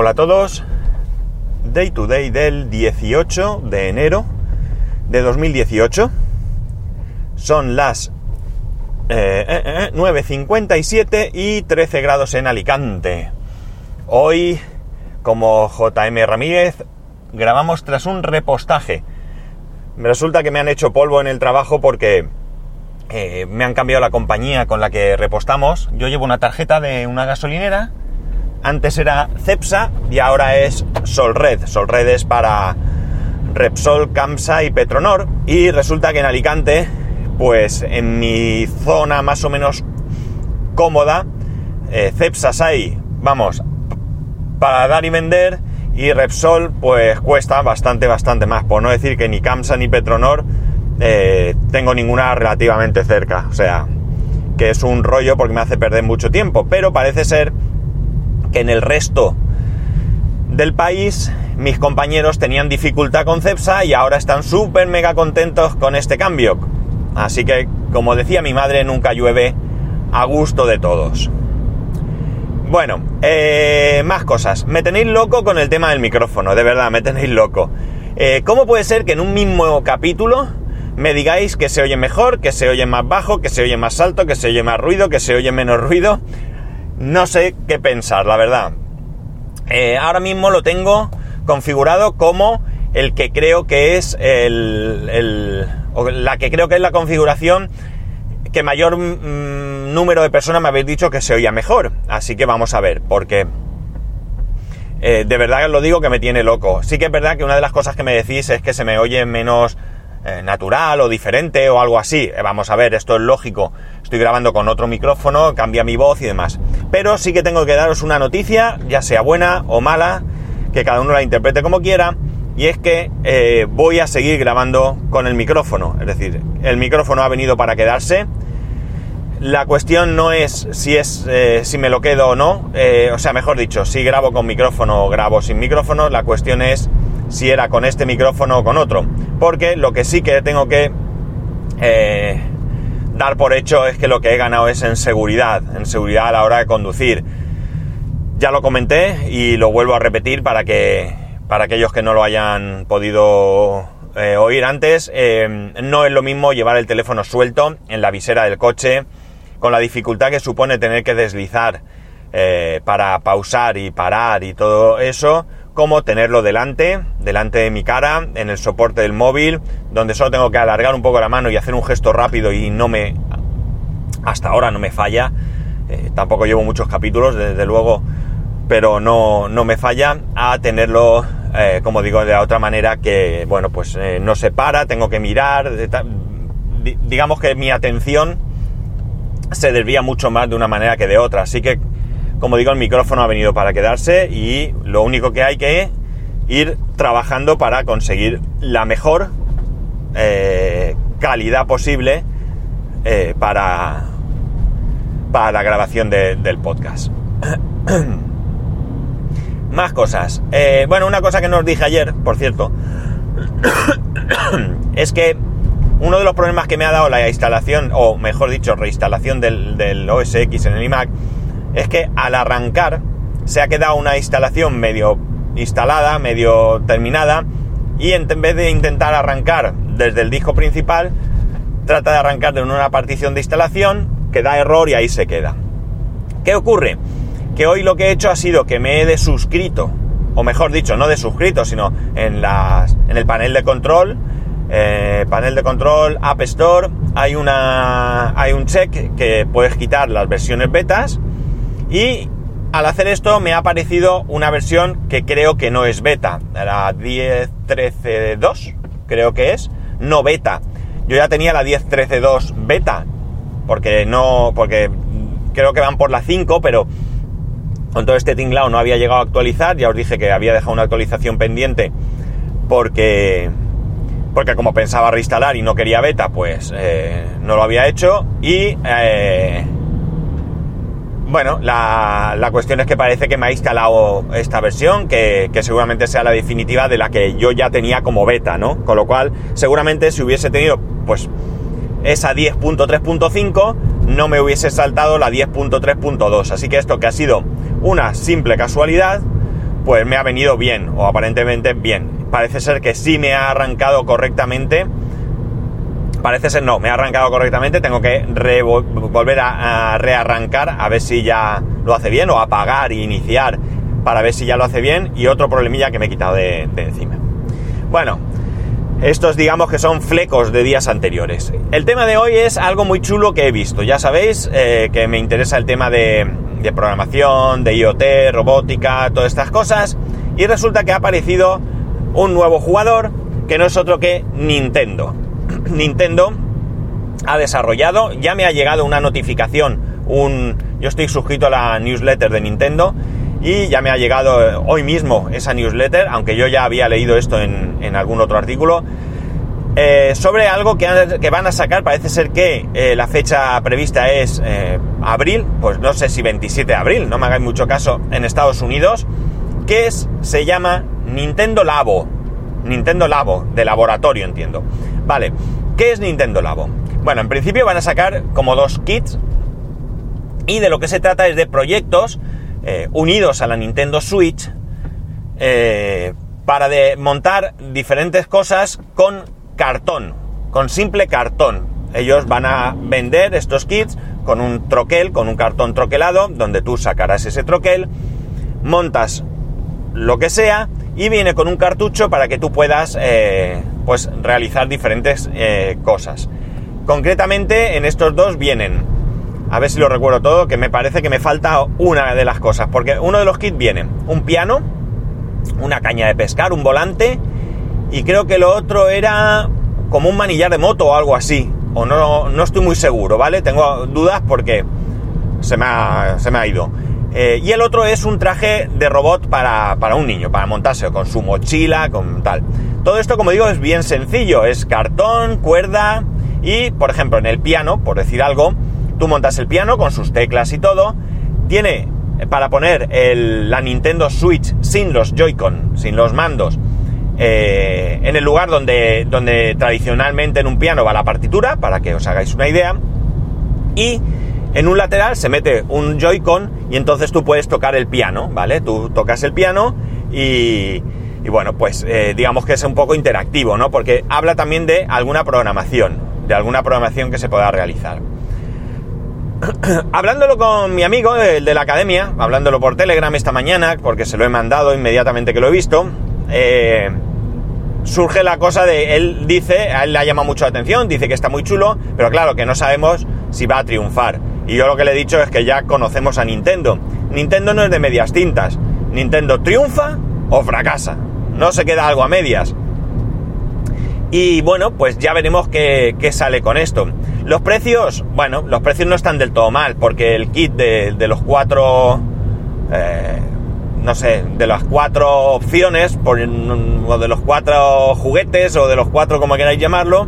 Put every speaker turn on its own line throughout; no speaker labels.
Hola a todos. Day to day del 18 de enero de 2018. Son las eh, eh, eh, 9.57 y 13 grados en Alicante. Hoy, como JM Ramírez, grabamos tras un repostaje. Resulta que me han hecho polvo en el trabajo porque eh, me han cambiado la compañía con la que repostamos. Yo llevo una tarjeta de una gasolinera. Antes era Cepsa y ahora es Solred. Solred es para Repsol, Camsa y Petronor. Y resulta que en Alicante, pues en mi zona más o menos cómoda, eh, Cepsas hay, vamos, para dar y vender. Y Repsol, pues cuesta bastante, bastante más. Por no decir que ni Camsa ni Petronor eh, tengo ninguna relativamente cerca. O sea, que es un rollo porque me hace perder mucho tiempo. Pero parece ser que en el resto del país mis compañeros tenían dificultad con Cepsa y ahora están súper mega contentos con este cambio. Así que, como decía mi madre, nunca llueve a gusto de todos. Bueno, eh, más cosas. Me tenéis loco con el tema del micrófono, de verdad, me tenéis loco. Eh, ¿Cómo puede ser que en un mismo capítulo me digáis que se oye mejor, que se oye más bajo, que se oye más alto, que se oye más ruido, que se oye menos ruido? No sé qué pensar, la verdad. Eh, ahora mismo lo tengo configurado como el que creo que es el, el la que creo que es la configuración que mayor mmm, número de personas me habéis dicho que se oía mejor. Así que vamos a ver, porque eh, de verdad lo digo que me tiene loco. Sí que es verdad que una de las cosas que me decís es que se me oye menos eh, natural o diferente o algo así. Eh, vamos a ver, esto es lógico. Estoy grabando con otro micrófono, cambia mi voz y demás. Pero sí que tengo que daros una noticia, ya sea buena o mala, que cada uno la interprete como quiera y es que eh, voy a seguir grabando con el micrófono. Es decir, el micrófono ha venido para quedarse. La cuestión no es si es si me lo quedo o no. O sea, mejor dicho, si grabo con micrófono o grabo sin micrófono. La cuestión es si era con este micrófono o con otro. Porque lo que sí que tengo que eh, dar por hecho es que lo que he ganado es en seguridad. En seguridad a la hora de conducir. Ya lo comenté y lo vuelvo a repetir para que para aquellos que no lo hayan podido eh, oír antes, eh, no es lo mismo llevar el teléfono suelto en la visera del coche, con la dificultad que supone tener que deslizar eh, para pausar y parar y todo eso, como tenerlo delante, delante de mi cara, en el soporte del móvil, donde solo tengo que alargar un poco la mano y hacer un gesto rápido y no me... hasta ahora no me falla. tampoco llevo muchos capítulos, desde luego, pero no, no me falla a tenerlo eh, como digo, de la otra manera que, bueno, pues eh, no se para, tengo que mirar, di digamos que mi atención se desvía mucho más de una manera que de otra. Así que, como digo, el micrófono ha venido para quedarse y lo único que hay que ir trabajando para conseguir la mejor eh, calidad posible eh, para, para la grabación de, del podcast. Más cosas. Eh, bueno, una cosa que nos dije ayer, por cierto, es que uno de los problemas que me ha dado la instalación, o mejor dicho, reinstalación del OS X en el iMac, es que al arrancar se ha quedado una instalación medio instalada, medio terminada, y en vez de intentar arrancar desde el disco principal, trata de arrancar de una partición de instalación que da error y ahí se queda. ¿Qué ocurre? que hoy lo que he hecho ha sido que me he desuscrito, o mejor dicho, no desuscrito, sino en, en el panel de control, eh, panel de control App Store, hay, una, hay un check que puedes quitar las versiones betas y al hacer esto me ha aparecido una versión que creo que no es beta, la 10.13.2 creo que es, no beta. Yo ya tenía la 10.13.2 beta, porque no, porque creo que van por la 5, pero con todo este tinglao no había llegado a actualizar, ya os dije que había dejado una actualización pendiente porque, porque como pensaba reinstalar y no quería beta, pues eh, no lo había hecho. Y eh, bueno, la, la, cuestión es que parece que me ha instalado esta versión, que, que, seguramente sea la definitiva de la que yo ya tenía como beta, ¿no? Con lo cual, seguramente si hubiese tenido, pues, esa 10.3.5, no me hubiese saltado la 10.3.2. Así que esto que ha sido una simple casualidad, pues me ha venido bien, o aparentemente bien. Parece ser que sí me ha arrancado correctamente. Parece ser no, me ha arrancado correctamente, tengo que volver a, rearrancar a ver si ya lo hace bien, o apagar e iniciar para ver si ya lo hace bien, y otro problemilla que me he quitado de, encima. Bueno, estos digamos que son flecos de días anteriores. El tema de hoy es algo muy chulo que he visto. Ya sabéis eh, que me interesa el tema de, de programación, de IoT, robótica, todas estas cosas. Y resulta que ha aparecido un nuevo jugador que no es otro que Nintendo. Nintendo ha desarrollado, ya me ha llegado una notificación, un, yo estoy suscrito a la newsletter de Nintendo y ya me ha llegado eh, hoy mismo esa newsletter, aunque yo ya había leído esto en, algún otro artículo, eh, sobre algo que, van a sacar, parece ser que eh, la fecha prevista es abril, pues no sé si 27 de abril, no me hagáis mucho caso, en Estados Unidos, que es, se llama Nintendo Labo. Nintendo Labo, de laboratorio entiendo. Vale, ¿qué es Nintendo Labo? Bueno, en principio van a sacar como dos kits y de lo que se trata es de proyectos unidos a la Nintendo Switch para de montar diferentes cosas con cartón, con simple cartón. Ellos van a vender estos kits con un troquel, con un cartón troquelado, donde tú sacarás ese troquel, montas lo que sea y viene con un cartucho para que tú puedas eh, pues realizar diferentes eh, cosas. Concretamente en estos dos vienen, a ver si lo recuerdo todo, que me parece que me falta una de las cosas, porque uno de los kits viene un piano, una caña de pescar, un volante y creo que lo otro era como un manillar de moto o algo así. O no, no estoy muy seguro, ¿vale? Tengo dudas porque se me ha, se me ha ido. Eh, y el otro es un traje de robot para, para, un niño, para montarse con su mochila, con tal. Todo esto, como digo, es bien sencillo. Es cartón, cuerda y, por ejemplo, en el piano, por decir algo, tú montas el piano con sus teclas y todo. Tiene para poner la Nintendo Switch sin los Joy-Con, sin los mandos eh, en el lugar donde, donde tradicionalmente en un piano va la partitura, para que os hagáis una idea, y en un lateral se mete un Joy-Con y entonces tú puedes tocar el piano, ¿vale? Tú tocas el piano y, bueno, pues eh, digamos que es un poco interactivo, ¿no? Porque habla también de alguna programación, de alguna programación que se pueda realizar. hablándolo con mi amigo, el de la academia, hablándolo por Telegram esta mañana, porque se lo he mandado inmediatamente que lo he visto, eh, surge la cosa de, él dice, a él le ha llamado mucho la atención, dice que está muy chulo, pero claro, que no sabemos si va a triunfar. Y yo lo que le he dicho es que ya conocemos a Nintendo. Nintendo no es de medias tintas. Nintendo triunfa o fracasa. No se queda algo a medias. Y bueno, pues ya veremos qué, sale con esto. Los precios, bueno, los precios no están del todo mal, porque el kit de, los cuatro... Eh, no sé, de las cuatro opciones, por, o de los cuatro juguetes, o de los cuatro, como queráis llamarlo,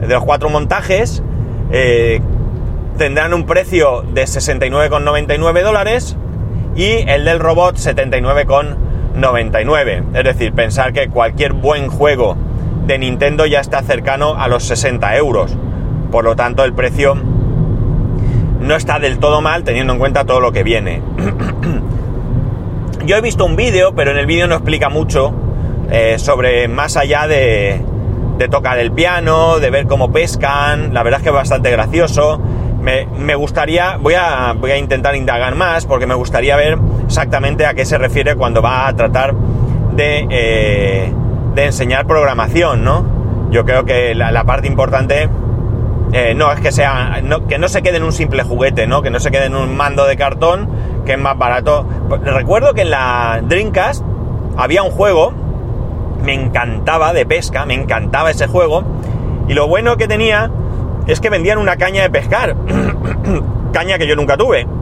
de los cuatro montajes, eh, tendrán un precio de 69,99 dólares y el del robot 79,99. Es decir, pensar que cualquier buen juego de Nintendo ya está cercano a los 60 euros. Por lo tanto, el precio no está del todo mal teniendo en cuenta todo lo que viene. Yo he visto un vídeo, pero en el vídeo no explica mucho eh, sobre más allá de, tocar el piano, de ver cómo pescan. La verdad es que es bastante gracioso. Me, gustaría, voy a, voy a intentar indagar más porque me gustaría ver exactamente a qué se refiere cuando va a tratar de, eh, de enseñar programación, ¿no? Yo creo que la, parte importante eh, no es que sea, que no se quede en un simple juguete, ¿no? Que no se quede en un mando de cartón que es más barato. Recuerdo que en la Dreamcast había un juego, me encantaba de pesca, me encantaba ese juego, y lo bueno que tenía es que vendían una caña de pescar, caña que yo nunca tuve.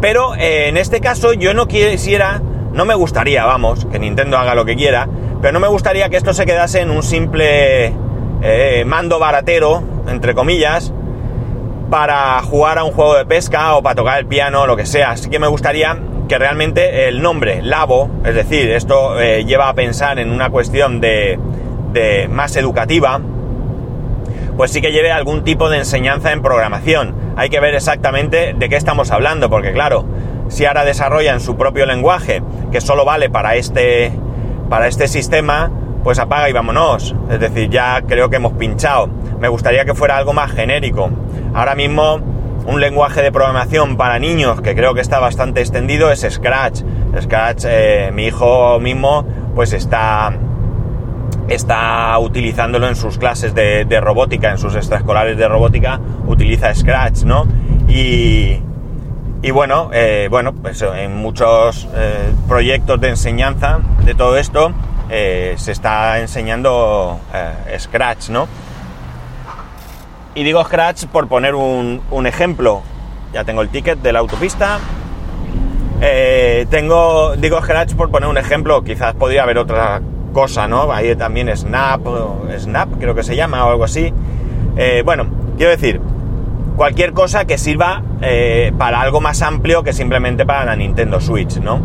Pero eh, en este caso yo no quisiera, no me gustaría, vamos, que Nintendo haga lo que quiera, pero no me gustaría que esto se quedase en un simple eh, mando baratero, entre comillas, para jugar a un juego de pesca o para tocar el piano lo que sea. Así que me gustaría que realmente el nombre Labo, es decir, esto eh, lleva a pensar en una cuestión de, de más educativa, pues sí que lleve algún tipo de enseñanza en programación. Hay que ver exactamente de qué estamos hablando, porque claro, si ahora desarrollan su propio lenguaje, que solo vale para este, para este sistema, pues apaga y vámonos. Es decir, ya creo que hemos pinchado. Me gustaría que fuera algo más genérico. Ahora mismo un lenguaje de programación para niños que creo que está bastante extendido es Scratch. Scratch, eh, mi hijo mismo, pues está, está utilizándolo en sus clases de, robótica, en sus extraescolares de robótica, utiliza Scratch, ¿no? Y, y bueno, eh, bueno, pues en muchos eh, proyectos de enseñanza de todo esto se está enseñando Scratch, ¿no? Y digo Scratch por poner un, ejemplo. Ya tengo el ticket de la autopista. Eh, tengo, digo Scratch por poner un ejemplo. Quizás podría haber otra cosa, ¿no? Ahí también Snap, Snap creo que se llama o algo así. Eh, bueno, quiero decir, cualquier cosa que sirva eh, para algo más amplio que simplemente para la Nintendo Switch, ¿no?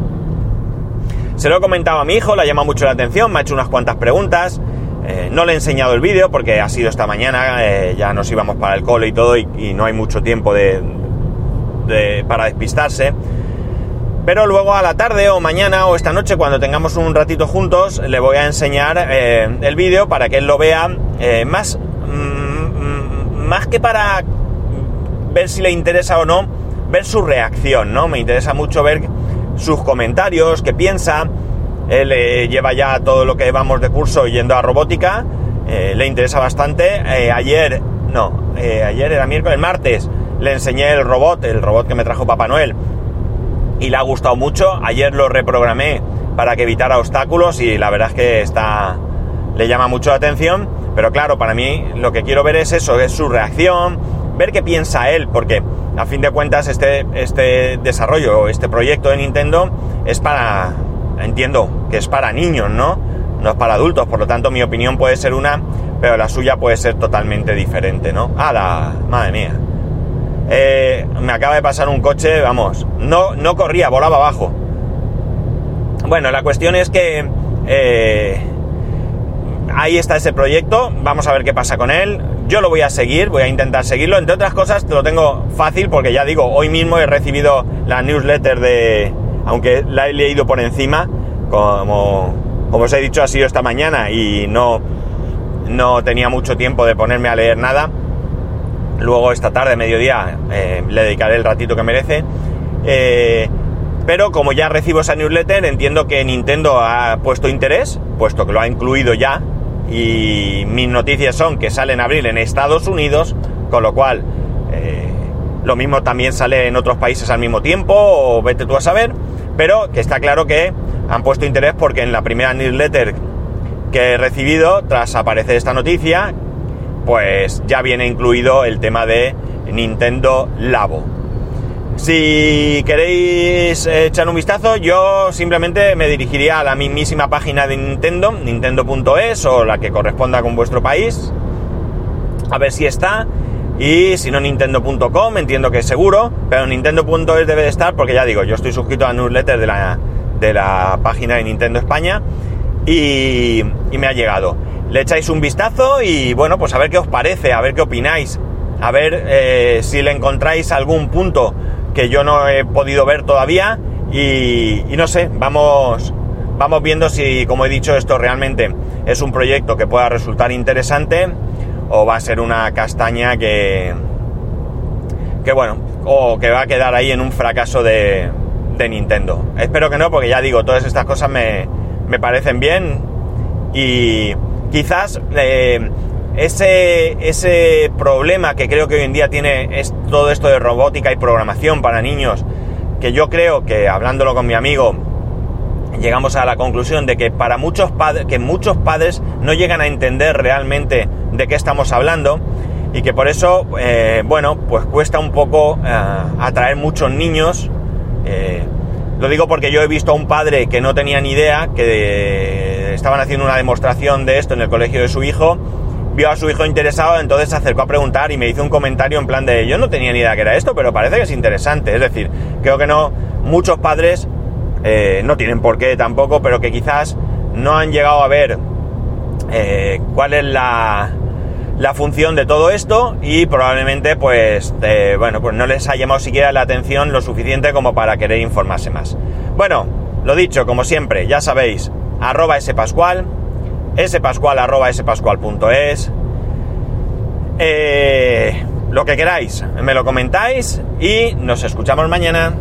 Se lo he comentado a mi hijo, le ha llamado mucho la atención, me ha hecho unas cuantas preguntas. Eh, no le he enseñado el vídeo porque ha sido esta mañana, ya nos íbamos para el cole y todo y, no hay mucho tiempo de, para despistarse. Pero luego a la tarde o mañana o esta noche cuando tengamos un ratito juntos le voy a enseñar eh, el vídeo para que él lo vea más, mm, más que para ver si le interesa o no, ver su reacción, ¿no? Me interesa mucho ver sus comentarios, qué piensa, él eh, lleva ya todo lo que vamos de curso yendo a robótica, eh, le interesa bastante. Eh, ayer, no, ayer era miércoles, martes, le enseñé el robot, el robot que me trajo Papá Noel, y le ha gustado mucho. Ayer lo reprogramé para que evitara obstáculos y la verdad es que está, le llama mucho la atención. Pero claro, para mí lo que quiero ver es eso, es su reacción, ver qué piensa él, porque a fin de cuentas este, este desarrollo, este proyecto de Nintendo es para, entiendo que es para niños, ¿no? No es para adultos, por lo tanto mi opinión puede ser una, pero la suya puede ser totalmente diferente, ¿no? ¡Hala! Madre mía. Eh, me acaba de pasar un coche, vamos, no, no corría, volaba abajo. Bueno, la cuestión es que eh, ahí está ese proyecto, vamos a ver qué pasa con él. Yo lo voy a seguir, voy a intentar seguirlo. Entre otras cosas, te lo tengo fácil porque ya digo, hoy mismo he recibido la newsletter de, aunque la he leído por encima, como, como os he dicho, ha sido esta mañana y no, no tenía mucho tiempo de ponerme a leer nada. Luego esta tarde, mediodía, eh, le dedicaré el ratito que merece. Eh, pero como ya recibo esa newsletter, entiendo que Nintendo ha puesto interés, puesto que lo ha incluido ya, y mis noticias son que sale en abril en Estados Unidos, con lo cual eh, lo mismo también sale en otros países al mismo tiempo, o vete tú a saber pero que está claro que han puesto interés porque en la primera newsletter que he recibido, tras aparecer esta noticia, pues ya viene incluido el tema de Nintendo Labo. Si queréis echar un vistazo, yo simplemente me dirigiría a la mismísima página de Nintendo, nintendo.es o la que corresponda con vuestro país, a ver si está. Y si no, Nintendo.com, entiendo que es seguro, pero Nintendo.es debe de estar porque ya digo, yo estoy suscrito a newsletter de la, de la página de Nintendo España y, me ha llegado. Le echáis un vistazo y bueno, pues a ver qué os parece, a ver qué opináis, a ver eh, si le encontráis algún punto que yo no he podido ver todavía y, y no sé, vamos, vamos viendo si, como he dicho, esto realmente es un proyecto que pueda resultar interesante o va a ser una castaña que, que bueno, o que va a quedar ahí en un fracaso de, de Nintendo. Espero que no, porque ya digo, todas estas cosas me, me parecen bien y quizás eh, ese, ese problema que creo que hoy en día tiene es todo esto de robótica y programación para niños, que yo creo que hablándolo con mi amigo, llegamos a la conclusión de que para muchos padres, que muchos padres no llegan a entender realmente de qué estamos hablando y que por eso, eh, bueno, pues cuesta un poco eh, atraer muchos niños. Lo digo porque yo he visto a un padre que no tenía ni idea, que estaban haciendo una demostración de esto en el colegio de su hijo, vio a su hijo interesado, entonces se acercó a preguntar y me hizo un comentario en plan de yo no tenía ni idea que era esto, pero parece que es interesante. Es decir, creo que no, muchos padres eh, no tienen por qué tampoco, pero que quizás no han llegado a ver eh, cuál es la, la función de todo esto y probablemente pues, bueno, pues no les ha llamado siquiera la atención lo suficiente como para querer informarse más. Bueno, lo dicho, como siempre, ya sabéis, arroba spascual, spascual arroba eh, lo que queráis, me lo comentáis y nos escuchamos mañana.